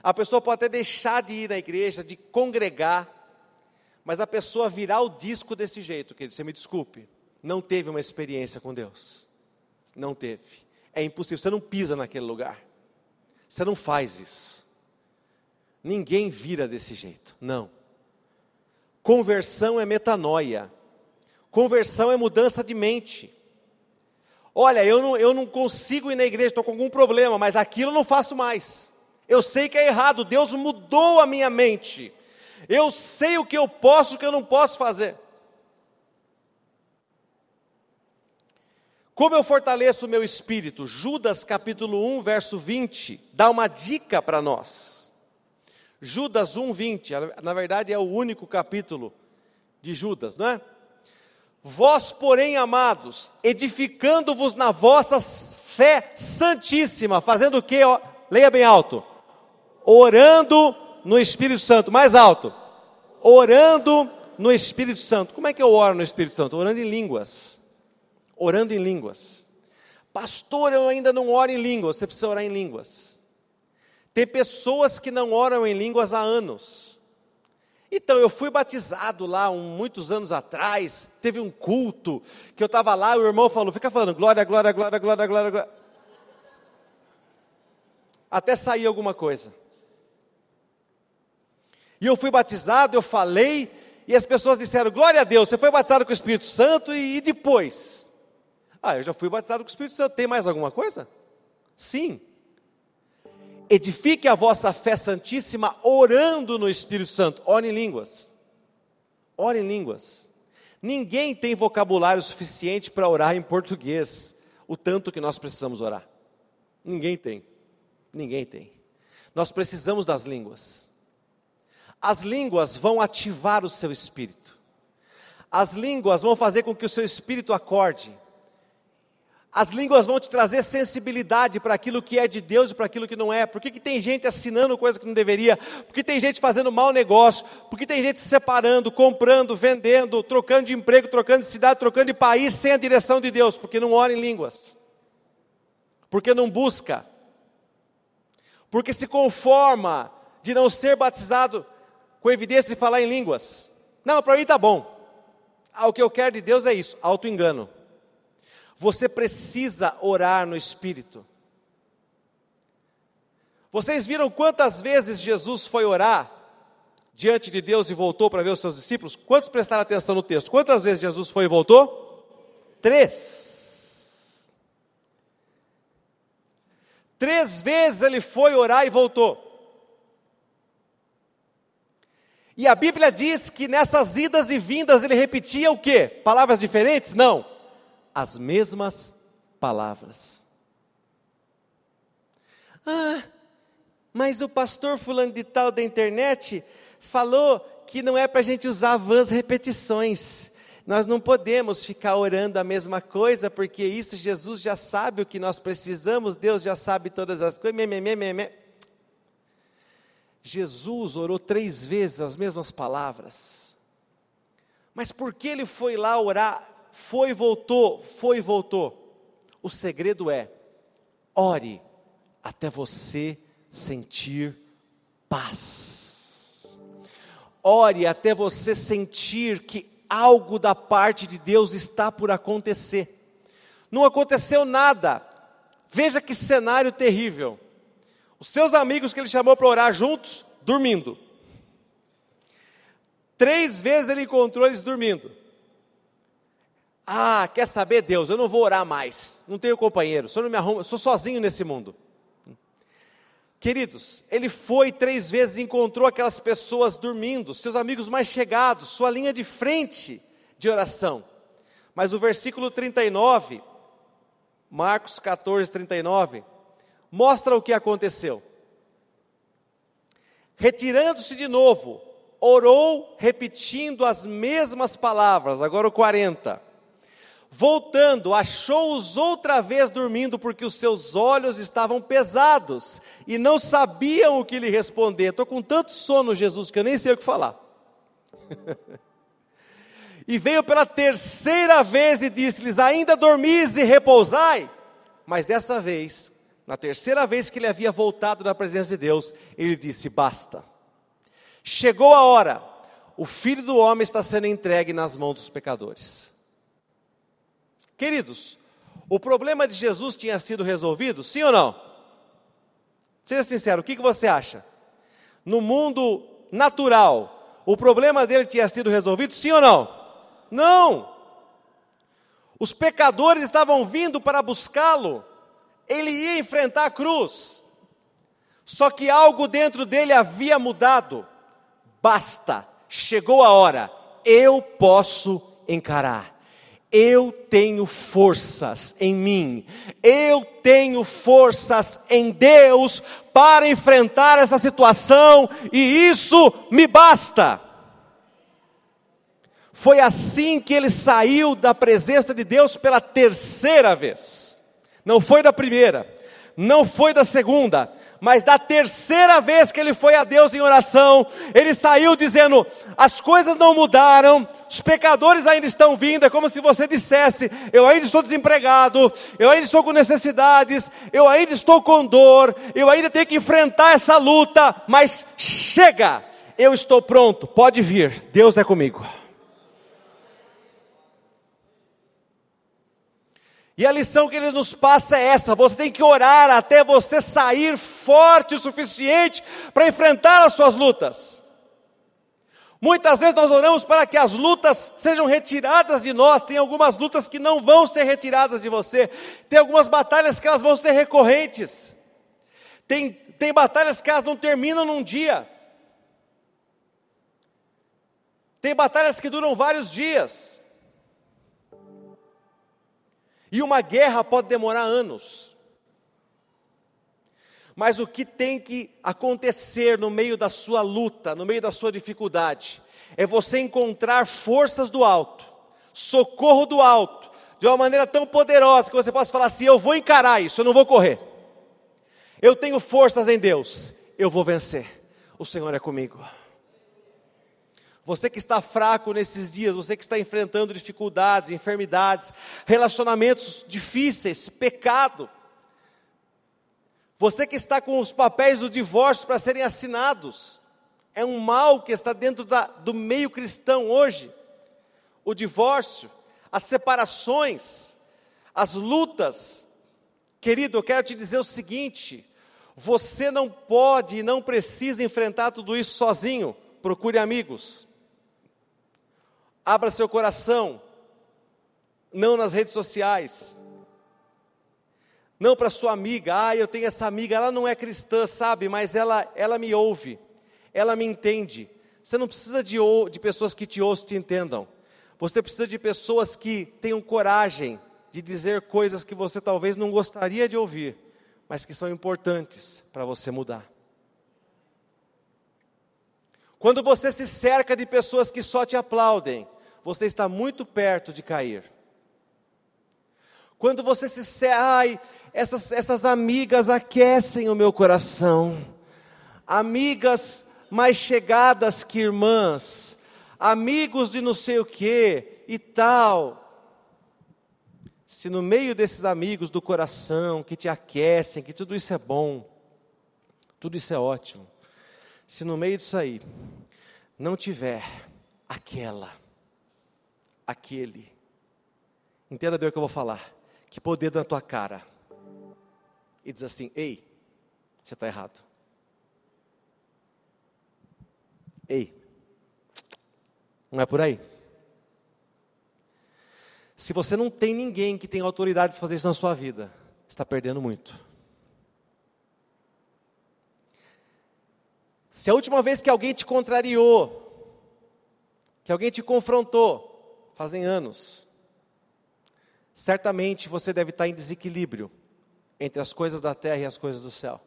a pessoa pode até deixar de ir na igreja, de congregar, mas a pessoa virar o disco desse jeito, querido, você me desculpe, não teve uma experiência com Deus. Não teve. É impossível, você não pisa naquele lugar. Você não faz isso. Ninguém vira desse jeito. Não. Conversão é metanoia. Conversão é mudança de mente. Olha, eu não, eu não consigo ir na igreja, estou com algum problema, mas aquilo eu não faço mais. Eu sei que é errado, Deus mudou a minha mente. Eu sei o que eu posso e o que eu não posso fazer. Como eu fortaleço o meu espírito? Judas capítulo 1, verso 20, dá uma dica para nós. Judas 1, 20, na verdade é o único capítulo de Judas, não é? Vós, porém, amados, edificando-vos na vossa fé santíssima, fazendo o que? Leia bem alto. Orando no Espírito Santo, mais alto. Orando no Espírito Santo. Como é que eu oro no Espírito Santo? Orando em línguas orando em línguas. Pastor, eu ainda não oro em línguas, você precisa orar em línguas. Tem pessoas que não oram em línguas há anos. Então, eu fui batizado lá um, muitos anos atrás, teve um culto, que eu estava lá, o irmão falou, fica falando, glória, glória, glória, glória, glória, glória. Até sair alguma coisa. E eu fui batizado, eu falei, e as pessoas disseram, glória a Deus, você foi batizado com o Espírito Santo, e, e depois? Ah, eu já fui batizado com o Espírito Santo. Tem mais alguma coisa? Sim. Edifique a vossa fé santíssima orando no Espírito Santo. Ore em línguas. Ore em línguas. Ninguém tem vocabulário suficiente para orar em português, o tanto que nós precisamos orar. Ninguém tem. Ninguém tem. Nós precisamos das línguas. As línguas vão ativar o seu espírito. As línguas vão fazer com que o seu espírito acorde. As línguas vão te trazer sensibilidade para aquilo que é de Deus e para aquilo que não é. Por que, que tem gente assinando coisa que não deveria? Por que tem gente fazendo mau negócio? Por que tem gente se separando, comprando, vendendo, trocando de emprego, trocando de cidade, trocando de país sem a direção de Deus? Porque não ora em línguas. porque não busca, porque se conforma de não ser batizado com evidência de falar em línguas. Não, para mim está bom. Ah, o que eu quero de Deus é isso, auto-engano. Você precisa orar no Espírito. Vocês viram quantas vezes Jesus foi orar diante de Deus e voltou para ver os seus discípulos? Quantos prestaram atenção no texto? Quantas vezes Jesus foi e voltou? Três. Três vezes ele foi orar e voltou. E a Bíblia diz que nessas idas e vindas ele repetia o quê? Palavras diferentes? Não. As mesmas palavras. Ah, mas o pastor fulano de tal da internet falou que não é para a gente usar vãs repetições. Nós não podemos ficar orando a mesma coisa, porque isso Jesus já sabe o que nós precisamos, Deus já sabe todas as coisas. Jesus orou três vezes as mesmas palavras. Mas por que ele foi lá orar? Foi voltou, foi voltou. O segredo é: ore até você sentir paz. Ore até você sentir que algo da parte de Deus está por acontecer. Não aconteceu nada. Veja que cenário terrível. Os seus amigos que ele chamou para orar juntos, dormindo. Três vezes ele encontrou eles dormindo. Ah, quer saber, Deus, eu não vou orar mais. Não tenho companheiro, só não me arrumo, sou sozinho nesse mundo. Queridos, ele foi três vezes e encontrou aquelas pessoas dormindo, seus amigos mais chegados, sua linha de frente de oração. Mas o versículo 39, Marcos 14, 39, mostra o que aconteceu. Retirando-se de novo, orou repetindo as mesmas palavras, agora o 40. Voltando, achou-os outra vez dormindo, porque os seus olhos estavam pesados e não sabiam o que lhe responder. Estou com tanto sono, Jesus, que eu nem sei o que falar. e veio pela terceira vez e disse-lhes: Ainda dormis e repousai? Mas dessa vez, na terceira vez que ele havia voltado da presença de Deus, ele disse: Basta. Chegou a hora, o filho do homem está sendo entregue nas mãos dos pecadores. Queridos, o problema de Jesus tinha sido resolvido, sim ou não? Seja sincero, o que, você acha? No mundo natural, o problema dele tinha sido resolvido, sim ou não? Não! Os pecadores estavam vindo para buscá-lo, ele ia enfrentar a cruz. Só que algo dentro dele havia mudado. Basta, chegou a hora, eu posso encarar. Eu tenho forças em mim, eu tenho forças em Deus para enfrentar essa situação e isso me basta. Foi assim que ele saiu da presença de Deus pela terceira vez. Não foi da primeira, não foi da segunda, mas da terceira vez que ele foi a Deus em oração, ele saiu dizendo: as coisas não mudaram, os pecadores ainda estão vindo. É como se você dissesse: eu ainda estou desempregado, eu ainda estou com necessidades, eu ainda estou com dor, eu ainda tenho que enfrentar essa luta, mas chega, eu estou pronto, pode vir, Deus é comigo. E a lição que ele nos passa é essa: você tem que orar até você sair forte o suficiente para enfrentar as suas lutas. Muitas vezes nós oramos para que as lutas sejam retiradas de nós. Tem algumas lutas que não vão ser retiradas de você. Tem algumas batalhas que elas vão ser recorrentes. Tem, tem batalhas que elas não terminam num dia. Tem batalhas que duram vários dias. E uma guerra pode demorar anos. Mas o que tem que acontecer no meio da sua luta, no meio da sua dificuldade, é você encontrar forças do alto, socorro do alto, de uma maneira tão poderosa que você possa falar assim: eu vou encarar isso, eu não vou correr. Eu tenho forças em Deus, eu vou vencer. O Senhor é comigo. Você que está fraco nesses dias, você que está enfrentando dificuldades, enfermidades, relacionamentos difíceis, pecado. Você que está com os papéis do divórcio para serem assinados, é um mal que está dentro da, do meio cristão hoje. O divórcio, as separações, as lutas. Querido, eu quero te dizer o seguinte: você não pode e não precisa enfrentar tudo isso sozinho. Procure amigos. Abra seu coração. Não nas redes sociais. Não para sua amiga. Ah, eu tenho essa amiga, ela não é cristã, sabe? Mas ela, ela me ouve. Ela me entende. Você não precisa de, de pessoas que te ouçam e te entendam. Você precisa de pessoas que tenham coragem de dizer coisas que você talvez não gostaria de ouvir, mas que são importantes para você mudar. Quando você se cerca de pessoas que só te aplaudem, você está muito perto de cair. Quando você se cerca, ai, essas, essas amigas aquecem o meu coração, amigas mais chegadas que irmãs, amigos de não sei o que e tal. Se no meio desses amigos do coração que te aquecem, que tudo isso é bom, tudo isso é ótimo, se no meio disso aí não tiver aquela, aquele, entenda bem o que eu vou falar, que poder na tua cara e diz assim: ei, você está errado. Ei, não é por aí. Se você não tem ninguém que tenha autoridade para fazer isso na sua vida, está perdendo muito. Se a última vez que alguém te contrariou, que alguém te confrontou, fazem anos, certamente você deve estar em desequilíbrio entre as coisas da terra e as coisas do céu.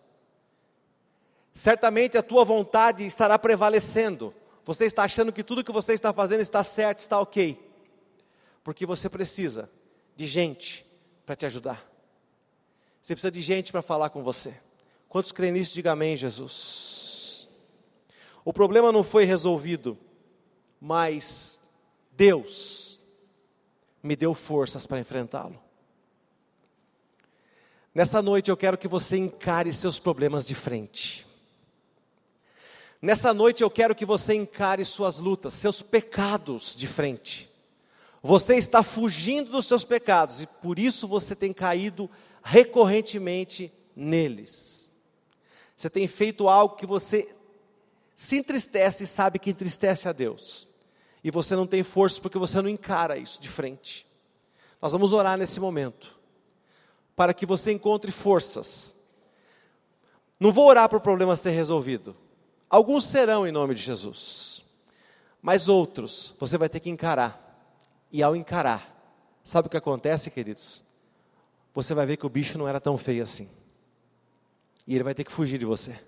Certamente a tua vontade estará prevalecendo. Você está achando que tudo que você está fazendo está certo, está ok porque você precisa de gente para te ajudar. Você precisa de gente para falar com você. Quantos creem nisso, diga amém, Jesus. O problema não foi resolvido, mas Deus me deu forças para enfrentá-lo. Nessa noite eu quero que você encare seus problemas de frente. Nessa noite eu quero que você encare suas lutas, seus pecados de frente. Você está fugindo dos seus pecados e por isso você tem caído recorrentemente neles. Você tem feito algo que você se entristece e sabe que entristece a Deus. E você não tem força porque você não encara isso de frente. Nós vamos orar nesse momento para que você encontre forças. Não vou orar para o problema ser resolvido. Alguns serão em nome de Jesus. Mas outros você vai ter que encarar e ao encarar, sabe o que acontece, queridos? Você vai ver que o bicho não era tão feio assim. E ele vai ter que fugir de você.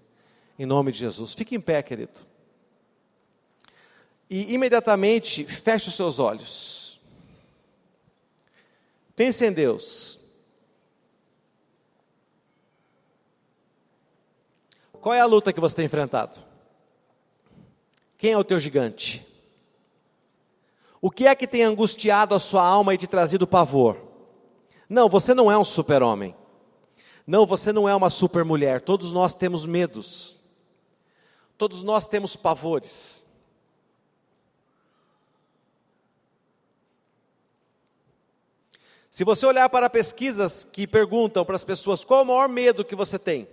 Em nome de Jesus. Fique em pé, querido. E imediatamente feche os seus olhos. Pense em Deus. Qual é a luta que você tem enfrentado? Quem é o teu gigante? O que é que tem angustiado a sua alma e te trazido pavor? Não, você não é um super-homem. Não, você não é uma super-mulher. Todos nós temos medos. Todos nós temos pavores. Se você olhar para pesquisas que perguntam para as pessoas qual o maior medo que você tem,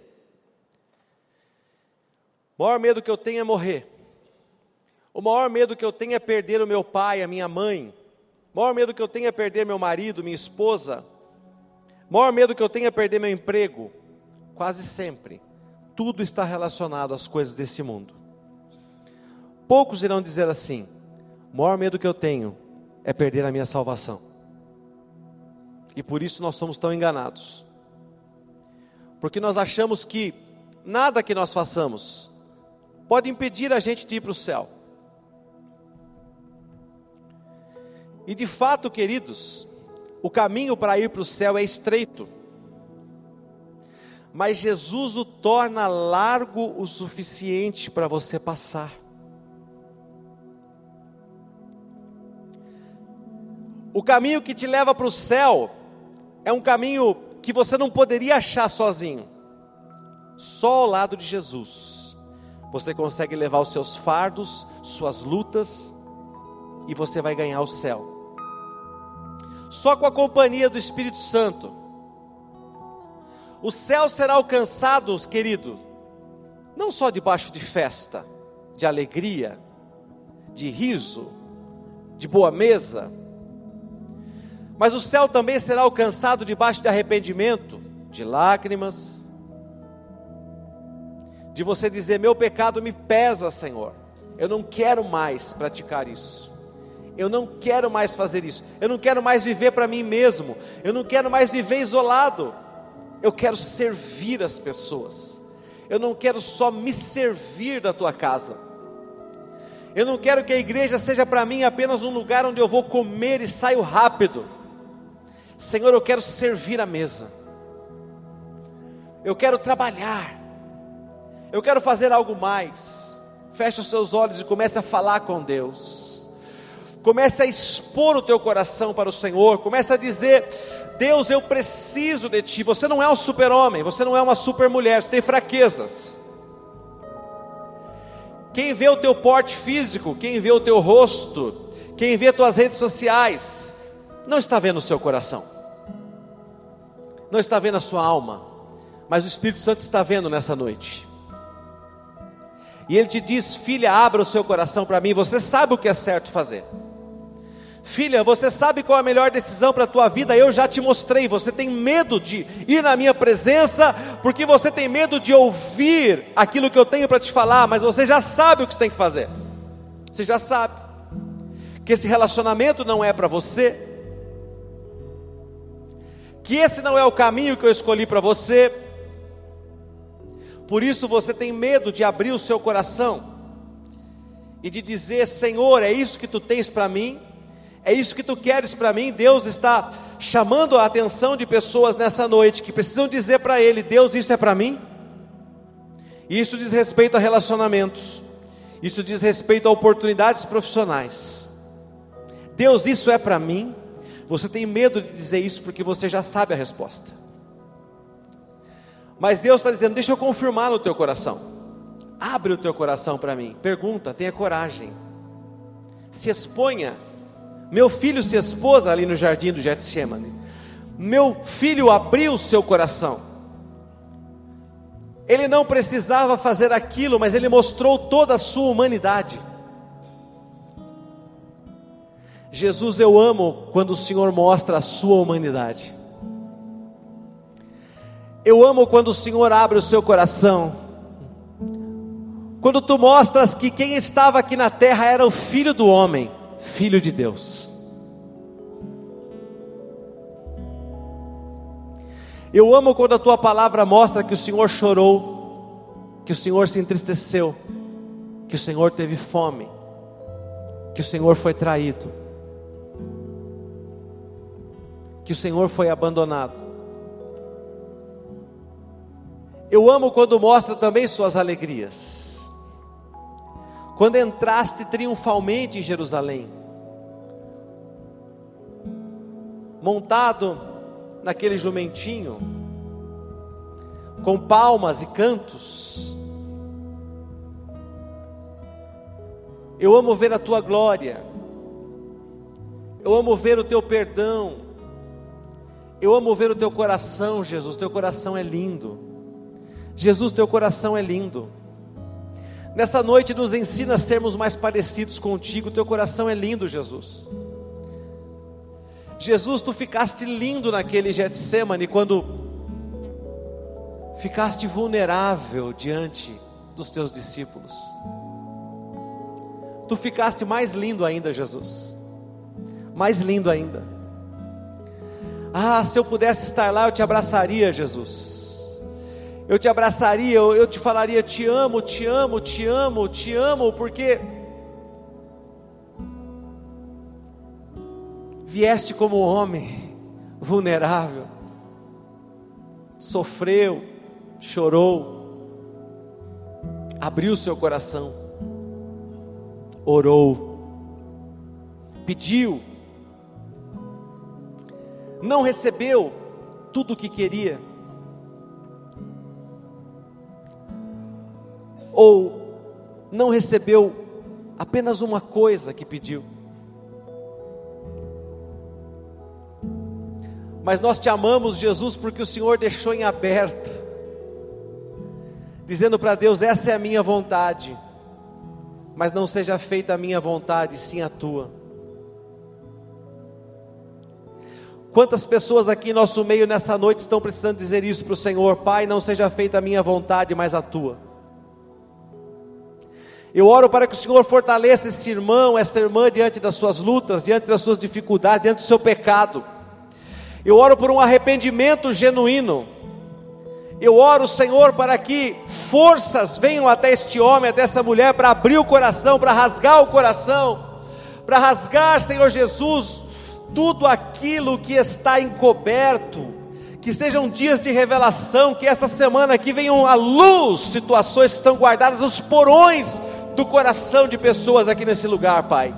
o maior medo que eu tenho é morrer. O maior medo que eu tenho é perder o meu pai, a minha mãe. O maior medo que eu tenho é perder meu marido, minha esposa. O maior medo que eu tenho é perder meu emprego. Quase sempre, tudo está relacionado às coisas desse mundo. Poucos irão dizer assim: o maior medo que eu tenho é perder a minha salvação. E por isso nós somos tão enganados. Porque nós achamos que nada que nós façamos pode impedir a gente de ir para o céu. E de fato, queridos, o caminho para ir para o céu é estreito, mas Jesus o torna largo o suficiente para você passar. O caminho que te leva para o céu é um caminho que você não poderia achar sozinho. Só ao lado de Jesus você consegue levar os seus fardos, suas lutas e você vai ganhar o céu. Só com a companhia do Espírito Santo. O céu será alcançado, querido, não só debaixo de festa, de alegria, de riso, de boa mesa, mas o céu também será alcançado debaixo de arrependimento, de lágrimas, de você dizer: Meu pecado me pesa, Senhor, eu não quero mais praticar isso. Eu não quero mais fazer isso. Eu não quero mais viver para mim mesmo. Eu não quero mais viver isolado. Eu quero servir as pessoas. Eu não quero só me servir da tua casa. Eu não quero que a igreja seja para mim apenas um lugar onde eu vou comer e saio rápido. Senhor, eu quero servir a mesa. Eu quero trabalhar. Eu quero fazer algo mais. Feche os seus olhos e comece a falar com Deus. Comece a expor o teu coração para o Senhor. Comece a dizer: Deus, eu preciso de ti. Você não é um super-homem, você não é uma super-mulher, você tem fraquezas. Quem vê o teu porte físico, quem vê o teu rosto, quem vê tuas redes sociais, não está vendo o seu coração, não está vendo a sua alma, mas o Espírito Santo está vendo nessa noite. E ele te diz: Filha, abra o seu coração para mim, você sabe o que é certo fazer. Filha, você sabe qual é a melhor decisão para a tua vida? Eu já te mostrei. Você tem medo de ir na minha presença, porque você tem medo de ouvir aquilo que eu tenho para te falar, mas você já sabe o que você tem que fazer. Você já sabe que esse relacionamento não é para você, que esse não é o caminho que eu escolhi para você. Por isso você tem medo de abrir o seu coração e de dizer: Senhor, é isso que tu tens para mim? É isso que tu queres para mim? Deus está chamando a atenção de pessoas nessa noite que precisam dizer para Ele: Deus, isso é para mim? Isso diz respeito a relacionamentos, isso diz respeito a oportunidades profissionais. Deus, isso é para mim? Você tem medo de dizer isso porque você já sabe a resposta. Mas Deus está dizendo: deixa eu confirmar no teu coração. Abre o teu coração para mim. Pergunta, tenha coragem. Se exponha meu filho se expôs ali no jardim do Getsemane. Meu filho abriu o seu coração. Ele não precisava fazer aquilo, mas ele mostrou toda a sua humanidade. Jesus, eu amo quando o Senhor mostra a sua humanidade. Eu amo quando o Senhor abre o seu coração. Quando tu mostras que quem estava aqui na terra era o filho do homem filho de Deus. Eu amo quando a tua palavra mostra que o Senhor chorou, que o Senhor se entristeceu, que o Senhor teve fome, que o Senhor foi traído, que o Senhor foi abandonado. Eu amo quando mostra também suas alegrias quando entraste triunfalmente em Jerusalém, montado naquele jumentinho, com palmas e cantos. Eu amo ver a tua glória, eu amo ver o teu perdão, eu amo ver o teu coração, Jesus. Teu coração é lindo, Jesus, teu coração é lindo. Nessa noite nos ensina a sermos mais parecidos contigo. Teu coração é lindo, Jesus. Jesus, tu ficaste lindo naquele Getsemane quando ficaste vulnerável diante dos teus discípulos. Tu ficaste mais lindo ainda, Jesus. Mais lindo ainda. Ah, se eu pudesse estar lá, eu te abraçaria, Jesus. Eu te abraçaria, eu, eu te falaria: te amo, te amo, te amo, te amo, porque vieste como homem vulnerável, sofreu, chorou, abriu seu coração, orou, pediu, não recebeu tudo o que queria ou não recebeu apenas uma coisa que pediu. Mas nós te amamos, Jesus, porque o Senhor deixou em aberto, dizendo para Deus: essa é a minha vontade, mas não seja feita a minha vontade, sim a tua. Quantas pessoas aqui em nosso meio nessa noite estão precisando dizer isso para o Senhor: Pai, não seja feita a minha vontade, mas a tua. Eu oro para que o Senhor fortaleça esse irmão, essa irmã diante das suas lutas, diante das suas dificuldades, diante do seu pecado. Eu oro por um arrependimento genuíno. Eu oro, Senhor, para que forças venham até este homem, até essa mulher, para abrir o coração, para rasgar o coração, para rasgar, Senhor Jesus, tudo aquilo que está encoberto. Que sejam dias de revelação, que essa semana aqui venham à luz situações que estão guardadas nos porões do coração de pessoas aqui nesse lugar, Pai.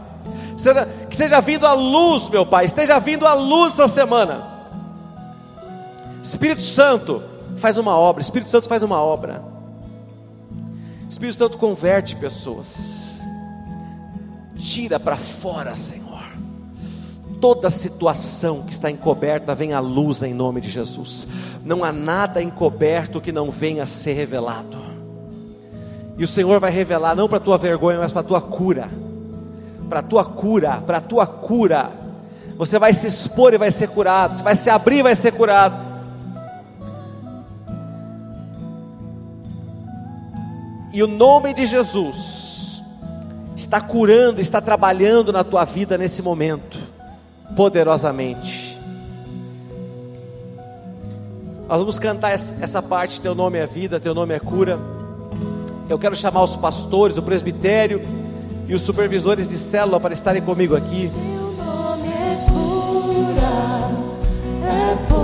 Que seja vindo a luz, meu Pai, esteja vindo a luz essa semana Espírito Santo faz uma obra, Espírito Santo faz uma obra. Espírito Santo converte pessoas. Tira para fora, Senhor. Toda situação que está encoberta vem à luz em nome de Jesus. Não há nada encoberto que não venha a ser revelado. E o Senhor vai revelar não para tua vergonha, mas para tua cura. Para tua cura, para tua cura. Você vai se expor e vai ser curado. Você vai se abrir e vai ser curado. E o nome de Jesus está curando, está trabalhando na tua vida nesse momento, poderosamente. Nós vamos cantar essa parte: Teu nome é vida, Teu nome é cura. Eu quero chamar os pastores, o presbitério e os supervisores de célula para estarem comigo aqui. Teu nome é cura, é poder.